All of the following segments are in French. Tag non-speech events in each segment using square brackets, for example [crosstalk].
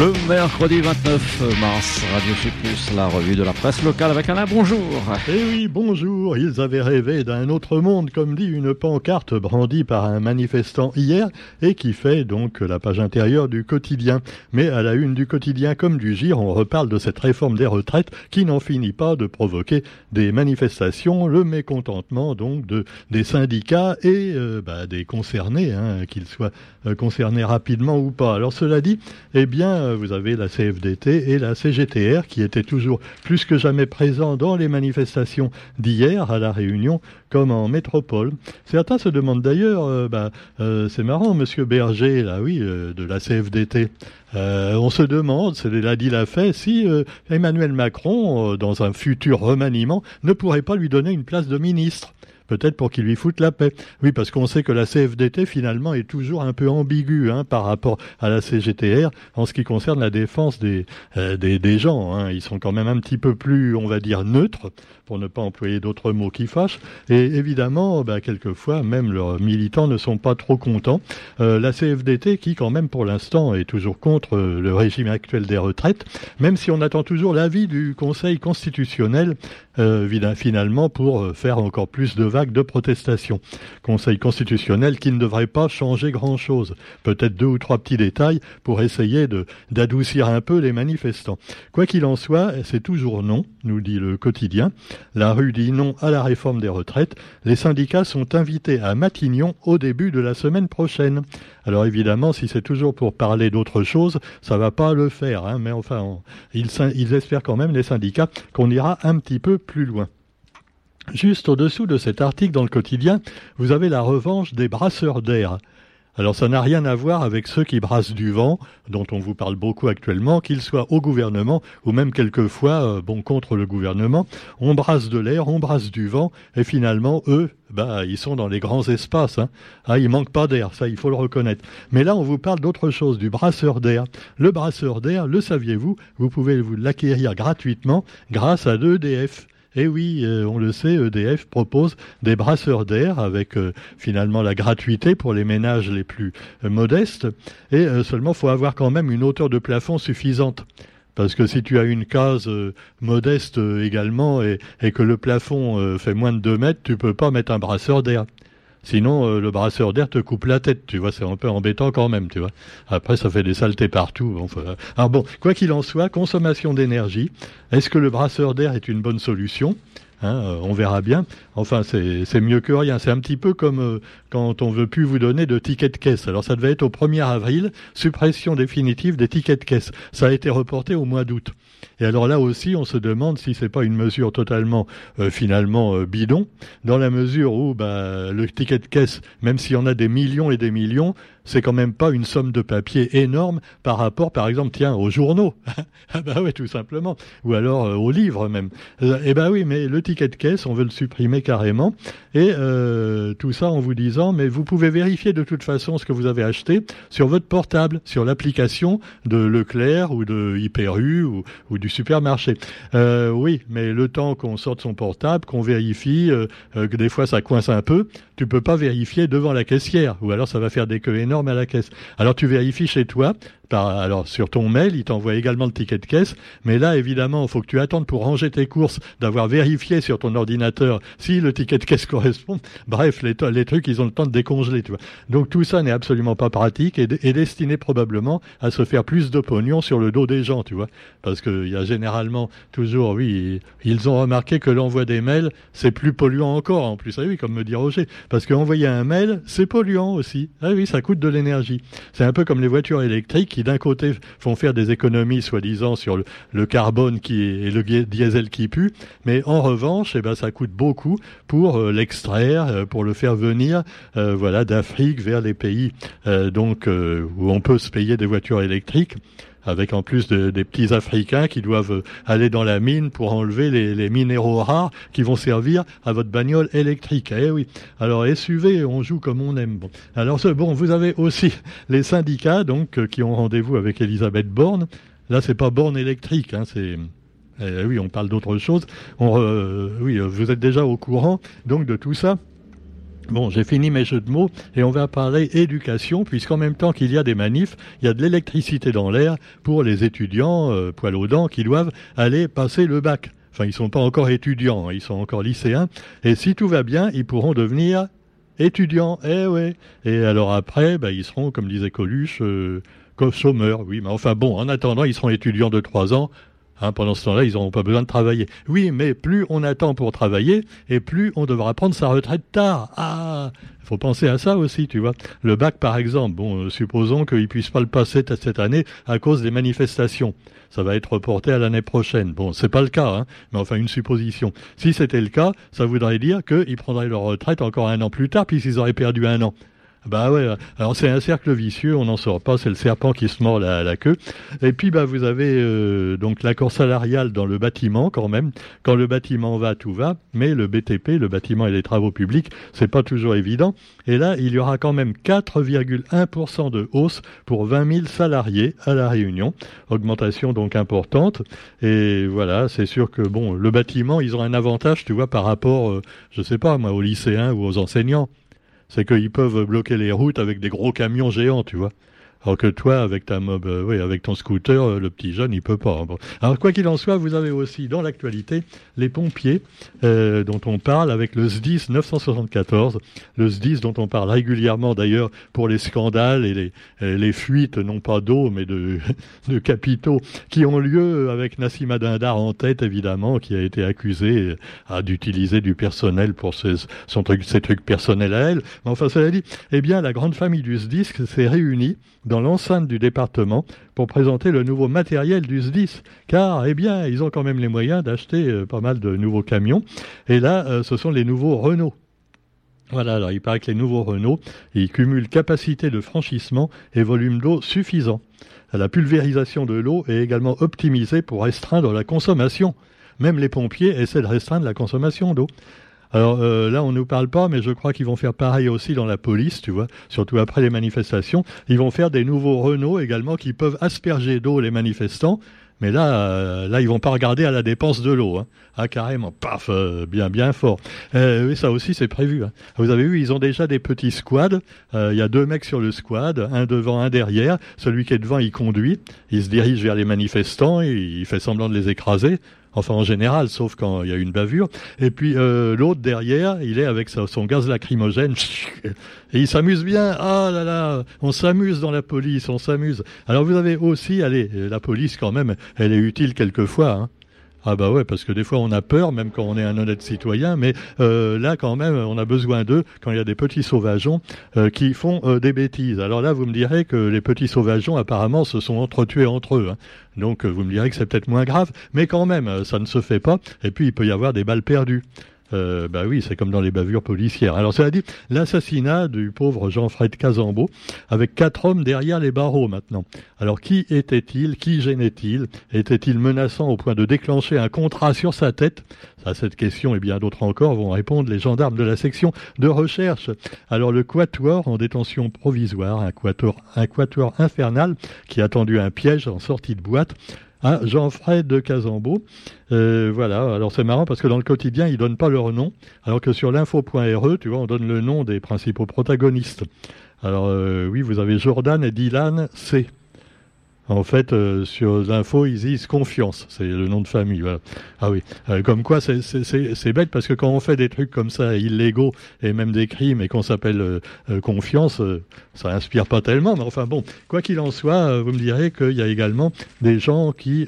Le mercredi 29 mars, Radio Plus, la revue de la presse locale avec Alain, bonjour. Eh oui, bonjour. Ils avaient rêvé d'un autre monde, comme dit une pancarte brandie par un manifestant hier et qui fait donc la page intérieure du quotidien. Mais à la une du quotidien comme du GIR, on reparle de cette réforme des retraites qui n'en finit pas de provoquer des manifestations, le mécontentement donc de, des syndicats et euh, bah, des concernés, hein, qu'ils soient euh, concernés rapidement ou pas. Alors cela dit, eh bien, euh, vous avez la CFDT et la CGTR qui étaient toujours plus que jamais présents dans les manifestations d'hier à la Réunion comme en métropole. Certains se demandent d'ailleurs, euh, bah, euh, c'est marrant, Monsieur Berger, là, oui, de la CFDT. on se demande, c'est l'a dit l'a fait, si Emmanuel Macron, dans un futur remaniement, ne pourrait pas lui donner une place de ministre peut-être pour qu'il lui foute la paix. Oui, parce qu'on sait que la CFDT finalement est toujours un peu ambiguë hein, par rapport à la CGTR en ce qui concerne la défense des, euh, des, gens. Hein. Ils sont quand même un petit peu plus, on va dire, neutres, pour ne pas employer d'autres mots qui fâchent. Et évidemment, bah, quelquefois, même leurs militants ne sont pas trop contents. Euh, la CFDT, qui quand même pour l'instant est toujours contre euh, le régime actuel des retraites, même si on attend toujours l'avis du Conseil constitutionnel finalement pour faire encore plus de vagues de protestation. Conseil constitutionnel qui ne devrait pas changer grand-chose. Peut-être deux ou trois petits détails pour essayer d'adoucir un peu les manifestants. Quoi qu'il en soit, c'est toujours non, nous dit le quotidien. La rue dit non à la réforme des retraites. Les syndicats sont invités à Matignon au début de la semaine prochaine. Alors évidemment, si c'est toujours pour parler d'autre chose, ça va pas le faire. Hein, mais enfin, ils espèrent quand même, les syndicats, qu'on ira un petit peu plus loin. Juste au-dessous de cet article dans le quotidien, vous avez la revanche des brasseurs d'air. Alors ça n'a rien à voir avec ceux qui brassent du vent, dont on vous parle beaucoup actuellement, qu'ils soient au gouvernement ou même quelquefois euh, bon contre le gouvernement. On brasse de l'air, on brasse du vent, et finalement eux, bah ils sont dans les grands espaces. Hein. Ah, manque pas d'air, ça il faut le reconnaître. Mais là on vous parle d'autre chose, du brasseur d'air. Le brasseur d'air, le saviez-vous Vous pouvez vous l'acquérir gratuitement grâce à l'EDF. Et eh oui, euh, on le sait, EDF propose des brasseurs d'air avec euh, finalement la gratuité pour les ménages les plus euh, modestes. Et seulement, faut avoir quand même une hauteur de plafond suffisante. Parce que si tu as une case modeste également et, et, que le plafond fait moins de 2 mètres, tu peux pas mettre un brasseur d'air. Sinon, euh, le brasseur d'air te coupe la tête, tu vois, c'est un peu embêtant quand même, tu vois. Après, ça fait des saletés partout. Enfin, alors bon, quoi qu'il en soit, consommation d'énergie. Est-ce que le brasseur d'air est une bonne solution? Hein, euh, on verra bien. Enfin, c'est mieux que rien. C'est un petit peu comme euh, quand on veut plus vous donner de tickets de caisse. Alors, ça devait être au 1er avril, suppression définitive des tickets de caisse. Ça a été reporté au mois d'août. Et alors là aussi, on se demande si c'est pas une mesure totalement euh, finalement bidon, dans la mesure où bah, le ticket de caisse, même s'il y en a des millions et des millions, c'est quand même pas une somme de papier énorme par rapport, par exemple, tiens, aux journaux. [laughs] ah bah oui, tout simplement. Ou alors aux livres même. eh ben oui, mais le ticket de caisse, on veut le supprimer carrément. Et euh, tout ça en vous disant, mais vous pouvez vérifier de toute façon ce que vous avez acheté sur votre portable, sur l'application de Leclerc ou de Hyperu ou, ou du supermarché. Euh, oui, mais le temps qu'on sorte son portable, qu'on vérifie, euh, que des fois ça coince un peu, tu peux pas vérifier devant la caissière, ou alors ça va faire des queues énormes à la caisse. Alors tu vérifies chez toi, alors sur ton mail, il t'envoie également le ticket de caisse, mais là évidemment, il faut que tu attendes pour ranger tes courses, d'avoir vérifié sur ton ordinateur si le ticket de caisse [laughs] correspond. Bref, les, les trucs, ils ont le temps de décongeler, tu vois. Donc tout ça n'est absolument pas pratique et, est destiné probablement à se faire plus de pognon sur le dos des gens, tu vois. Parce qu'il y a généralement toujours, oui, ils ont remarqué que l'envoi des mails, c'est plus polluant encore en plus. Ah oui, comme me dit Roger. Parce qu'envoyer un mail, c'est polluant aussi. Ah oui, ça coûte de l'énergie. C'est un peu comme les voitures électriques qui d'un côté font faire des économies soi-disant sur le, carbone qui et le diesel qui pue, mais en revanche, eh ben, ça coûte beaucoup pour euh, l'extraire, euh, pour le faire venir euh, voilà, d'Afrique vers les pays donc où on peut se payer des voitures électriques avec en plus des petits Africains qui doivent aller dans la mine pour enlever les, minéraux rares qui vont servir à votre bagnole électrique. Eh oui. Alors SUV, on joue comme on aime. Bon. Alors bon, vous avez aussi les syndicats donc euh, qui ont rendez-vous avec Elisabeth Borne. Là, c'est pas Borne électrique, hein, c'est eh oui, on parle d'autre chose. On, oui, vous êtes déjà au courant donc de tout ça. Bon, j'ai fini mes jeux de mots et on va parler éducation, puisqu'en même temps qu'il y a des manifs, il y a de l'électricité dans l'air pour les étudiants euh, poil aux dents qui doivent aller passer le bac. Enfin, ils sont pas encore étudiants, hein, ils sont encore lycéens. Et si tout va bien, ils pourront devenir étudiants. Eh ouais. Et alors après, bah, ils seront, comme disait Coluche, euh, chômeurs. Oui, mais enfin bon, en attendant, ils seront étudiants de trois ans Hein, pendant ce temps-là, ils n'auront pas besoin de travailler. Oui, mais plus on attend pour travailler, et plus on devra prendre sa retraite tard. Ah, il faut penser à ça aussi, tu vois. Le bac, par exemple, bon, euh, supposons qu'ils puissent pas le passer cette année à cause des manifestations. Ça va être reporté à l'année prochaine. Bon, c'est pas le cas, hein, mais enfin une supposition. Si c'était le cas, ça voudrait dire qu'ils prendraient leur retraite encore un an plus tard, puisqu'ils auraient perdu un an. Bah ouais, alors c'est un cercle vicieux, on n'en sort pas, c'est le serpent qui se mord la, la queue. Et puis bah vous avez euh, donc l'accord salarial dans le bâtiment quand même. Quand le bâtiment va, tout va, mais le BTP, le bâtiment et les travaux publics, c'est pas toujours évident. Et là, il y aura quand même 4,1% de hausse pour 20 000 salariés à la Réunion, augmentation donc importante. Et voilà, c'est sûr que bon, le bâtiment, ils ont un avantage, tu vois, par rapport, euh, je sais pas moi, aux lycéens ou aux enseignants c'est qu'ils peuvent bloquer les routes avec des gros camions géants, tu vois. Alors que toi, avec ta mob, euh, oui, avec ton scooter, euh, le petit jeune, il peut pas. Alors quoi qu'il en soit, vous avez aussi dans l'actualité les pompiers euh, dont on parle avec le SDIS 974, le SDIS dont on parle régulièrement d'ailleurs pour les scandales et les, les fuites, non pas d'eau, mais de, [laughs] de capitaux qui ont lieu avec Nassima Dindar en tête, évidemment, qui a été accusé d'utiliser du personnel pour ses, ses trucs personnels à elle. Mais enfin, cela dit, eh bien, la grande famille du SDIS s'est réunie dans l'enceinte du département pour présenter le nouveau matériel du SDIS, car eh bien, ils ont quand même les moyens d'acheter euh, pas mal de nouveaux camions. Et là, euh, ce sont les nouveaux Renault. Voilà, alors il paraît que les nouveaux Renault, ils cumulent capacité de franchissement et volume d'eau suffisant. La pulvérisation de l'eau est également optimisée pour restreindre la consommation. Même les pompiers essaient de restreindre la consommation d'eau. Alors euh, là, on ne nous parle pas, mais je crois qu'ils vont faire pareil aussi dans la police, tu vois, surtout après les manifestations. Ils vont faire des nouveaux Renault également qui peuvent asperger d'eau les manifestants. Mais là, euh, là, ils vont pas regarder à la dépense de l'eau. Hein. Ah, carrément, paf, euh, bien, bien fort. oui, ça aussi, c'est prévu. Hein. Vous avez vu, ils ont déjà des petits squads. Il y a deux mecs sur le squad, un devant, un derrière. Celui qui est devant, il conduit. Il se dirige vers les manifestants. il fait semblant de les écraser enfin en général, sauf quand il y a une bavure. Et puis euh, l'autre derrière, il est avec son gaz lacrymogène [laughs] et il s'amuse bien. Ah là là, on s'amuse dans la police, on s'amuse. Alors vous avez aussi, allez, la police quand même, elle est utile quelquefois. Hein. Ah bah ouais, parce que des fois on a peur, même quand on est un honnête citoyen, mais euh, là quand même on a besoin d'eux quand il y a des petits sauvageons euh, qui font euh, des bêtises. Alors là vous me direz que les petits sauvageons apparemment se sont entretués entre eux. Hein. Donc vous me direz que c'est peut-être moins grave, mais quand même ça ne se fait pas. Et puis il peut y avoir des balles perdues. Euh, bah oui, c'est comme dans les bavures policières. Alors cela dit, l'assassinat du pauvre Jean-Fred Casambeau, avec quatre hommes derrière les barreaux maintenant. Alors qui était-il? Qui gênait-il? Était-il menaçant au point de déclencher un contrat sur sa tête? À cette question et bien d'autres encore vont répondre les gendarmes de la section de recherche. Alors le quatuor en détention provisoire, un quatuor, infernal qui a un piège en sortie de boîte, ah, Jean-Fred de Casambeau. Voilà, alors c'est marrant parce que dans le quotidien, ils donnent pas leur nom, alors que sur l'info.re, tu vois, on donne le nom des principaux protagonistes. Alors euh, oui, vous avez Jordan et Dylan C. En fait, euh, sur l'info, ils disent confiance, c'est le nom de famille. Ah oui, euh, comme quoi c'est bête parce que quand on fait des trucs comme ça illégaux et même des crimes et qu'on s'appelle euh, confiance, ça inspire pas tellement. Mais enfin bon, quoi qu'il en soit, vous me direz qu'il y a également des gens qui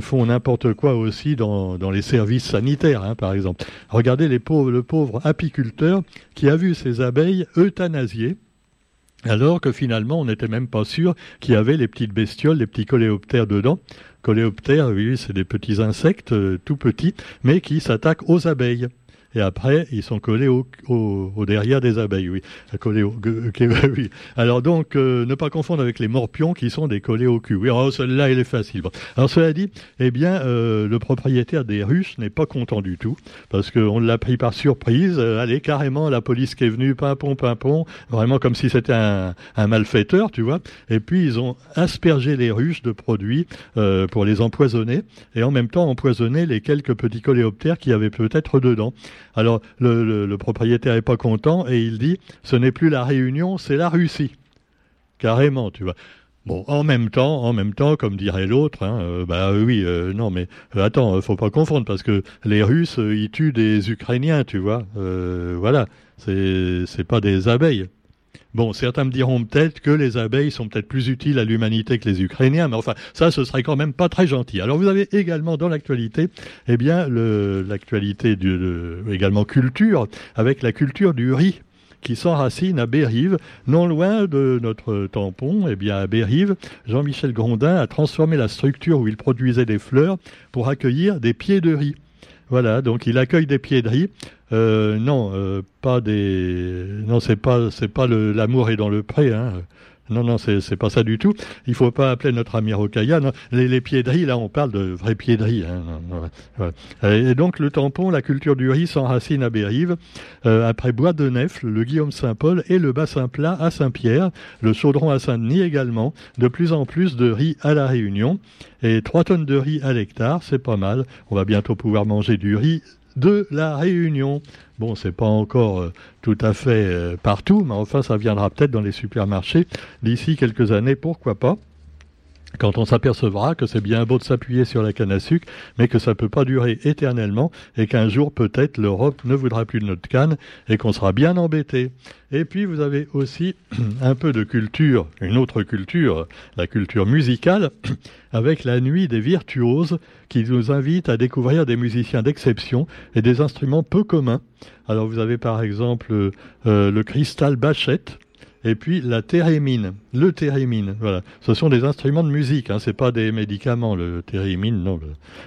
font n'importe quoi aussi dans, dans les services sanitaires, hein, par exemple. Regardez les pauvres, le pauvre apiculteur qui a vu ses abeilles euthanasiées alors que finalement on n'était même pas sûr qu'il y avait les petites bestioles, les petits coléoptères dedans. Coléoptères, oui, c'est des petits insectes euh, tout petits, mais qui s'attaquent aux abeilles et après ils sont collés au, au, derrière des abeilles, oui. Collés au, [laughs] oui. Alors donc, euh, ne pas confondre avec les morpions qui sont des collés au cul. Oui, alors celle-là, elle est facile. Alors cela dit, eh bien, euh, le propriétaire des ruches n'est pas content du tout parce qu'on l'a pris par surprise. Euh, allez, carrément, la police qui est venue, pimpon, pimpon, vraiment comme si c'était un, un, malfaiteur, tu vois. Et puis ils ont aspergé les ruches de produits pour les empoisonner et en même temps empoisonner les quelques petits coléoptères qui avaient peut-être dedans. Alors le, propriétaire est pas content et il dit ce n'est plus la Réunion, c'est la Russie. Carrément, tu vois. Bon, en même temps, en même temps, comme dirait l'autre, hein, euh, bah oui, euh, non, mais euh, attends, faut pas confondre parce que les Russes, ils tuent des Ukrainiens, tu vois. voilà, c'est c'est pas des abeilles. Bon, certains me diront peut-être que les abeilles sont peut-être plus utiles à l'humanité que les Ukrainiens, mais enfin, ça, ce serait quand même pas très gentil. Alors, vous avez également dans l'actualité, eh bien, l'actualité également culture, avec la culture du riz qui s'enracine à Bérive, non loin de notre tampon. Eh bien, à Bérive, Jean-Michel Grondin a transformé la structure où il produisait des fleurs pour accueillir des pieds de riz. Voilà, donc il accueille des pieds de riz. Euh, non, euh, pas des. Non, c'est pas, c'est pas l'amour est dans le pré. Hein. Non, non, c'est pas ça du tout. Il faut pas appeler notre ami Rocaya. Les, les piéderies, là, on parle de vraies piéderies. Hein. Et donc, le tampon, la culture du riz s'enracine à Bérive. Euh, après Bois de Nefle, le Guillaume Saint-Paul et le Bassin Plat à Saint-Pierre, le Chaudron à Saint-Denis également. De plus en plus de riz à la Réunion. Et 3 tonnes de riz à l'hectare, c'est pas mal. On va bientôt pouvoir manger du riz de la Réunion. Bon, c'est pas encore euh, tout à fait euh, partout, mais enfin, ça viendra peut-être dans les supermarchés d'ici quelques années, pourquoi pas quand on s'apercevra que c'est bien beau de s'appuyer sur la canne à sucre, mais que ça ne peut pas durer éternellement, et qu'un jour peut-être l'Europe ne voudra plus de notre canne, et qu'on sera bien embêté. Et puis vous avez aussi [clears throat] un peu de culture, une autre culture, la culture musicale, [clears throat] avec la nuit des virtuoses, qui nous invite à découvrir des musiciens d'exception et des instruments peu communs. Alors vous avez par exemple euh, le cristal Bachette, et puis la thérémine, le thérémine, voilà. Ce sont des instruments de musique, hein, c'est pas des médicaments, le thérémine, non.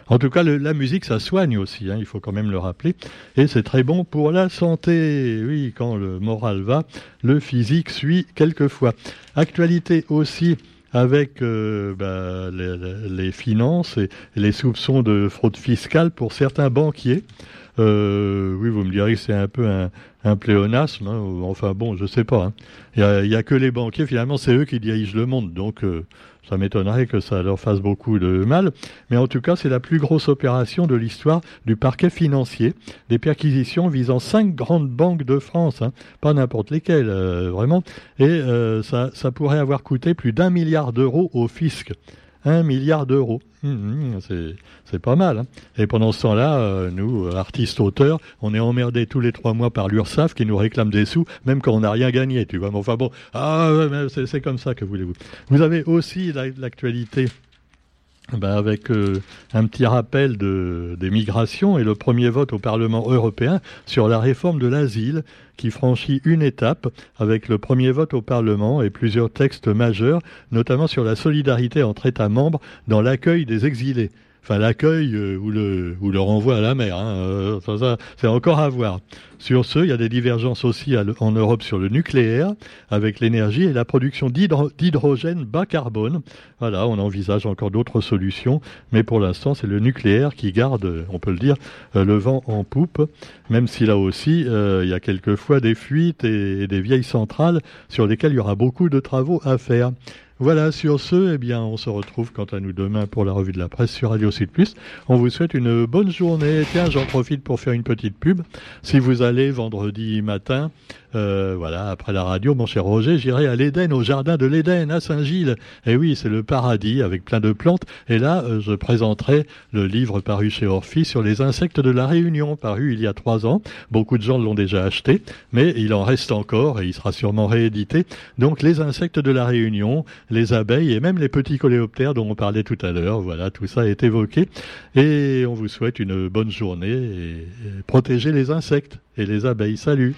En tout cas, la musique, ça soigne aussi, hein, il faut quand même le rappeler. Et c'est très bon pour la santé. Oui, quand le moral va, le physique suit quelquefois. Actualité aussi avec euh, bah, les, finances et les soupçons de fraude fiscale pour certains banquiers. Euh, oui, vous me direz que c'est un peu un, un pléonasme. Hein, enfin bon, je sais pas. Hein. Il n'y a, que les banquiers, finalement, c'est eux qui dirigent le monde. Donc euh, ça m'étonnerait que ça leur fasse beaucoup de mal. Mais en tout cas, c'est la plus grosse opération de l'histoire du parquet financier. Des perquisitions visant cinq grandes banques de France, hein. pas n'importe lesquelles, euh, vraiment. Et euh, ça, ça pourrait avoir coûté plus d'un milliard d'euros au fisc. Un milliard d'euros. Hum, hum, c'est pas mal. Hein. Et pendant ce temps-là, euh, nous, artistes auteurs, on est emmerdés tous les trois mois par l'URSSAF qui nous réclame des sous, même quand on n'a rien gagné, tu vois. Enfin bon, ah, c'est comme ça que voulez-vous. Vous avez aussi l'actualité ben avec euh, un petit rappel de, des migrations et le premier vote au Parlement européen sur la réforme de l'asile qui franchit une étape avec le premier vote au Parlement et plusieurs textes majeurs, notamment sur la solidarité entre États membres dans l'accueil des exilés enfin l'accueil euh, ou, le, ou le renvoi à la mer. Hein, euh, ça, c'est encore à voir. Sur ce, il y a des divergences aussi en Europe sur le nucléaire, avec l'énergie et la production d'hydrogène bas carbone. Voilà, on envisage encore d'autres solutions, mais pour l'instant, c'est le nucléaire qui garde, on peut le dire, euh, le vent en poupe, même si là aussi, il y a quelquefois des fuites et des vieilles centrales sur lesquelles il y aura beaucoup de travaux à faire. Voilà, sur ce, eh bien, on se retrouve quant à nous demain pour la revue de la presse sur Radio Sud Plus. On vous souhaite une bonne journée. Tiens, j'en profite pour faire une petite pub. Si vous allez vendredi matin euh, voilà, après la radio, mon cher Roger, j'irai à l'Éden, au jardin de l'Éden, à Saint-Gilles. Et oui, c'est le paradis avec plein de plantes. Et là, euh, je présenterai le livre paru chez Orphy sur les insectes de la Réunion, paru il y a trois ans. Beaucoup de gens l'ont déjà acheté, mais il en reste encore et il sera sûrement réédité. Donc, les insectes de la Réunion, les abeilles et même les petits coléoptères dont on parlait tout à l'heure. Voilà, tout ça est évoqué. Et on vous souhaite une bonne journée et, et protégez les insectes et les abeilles. Salut!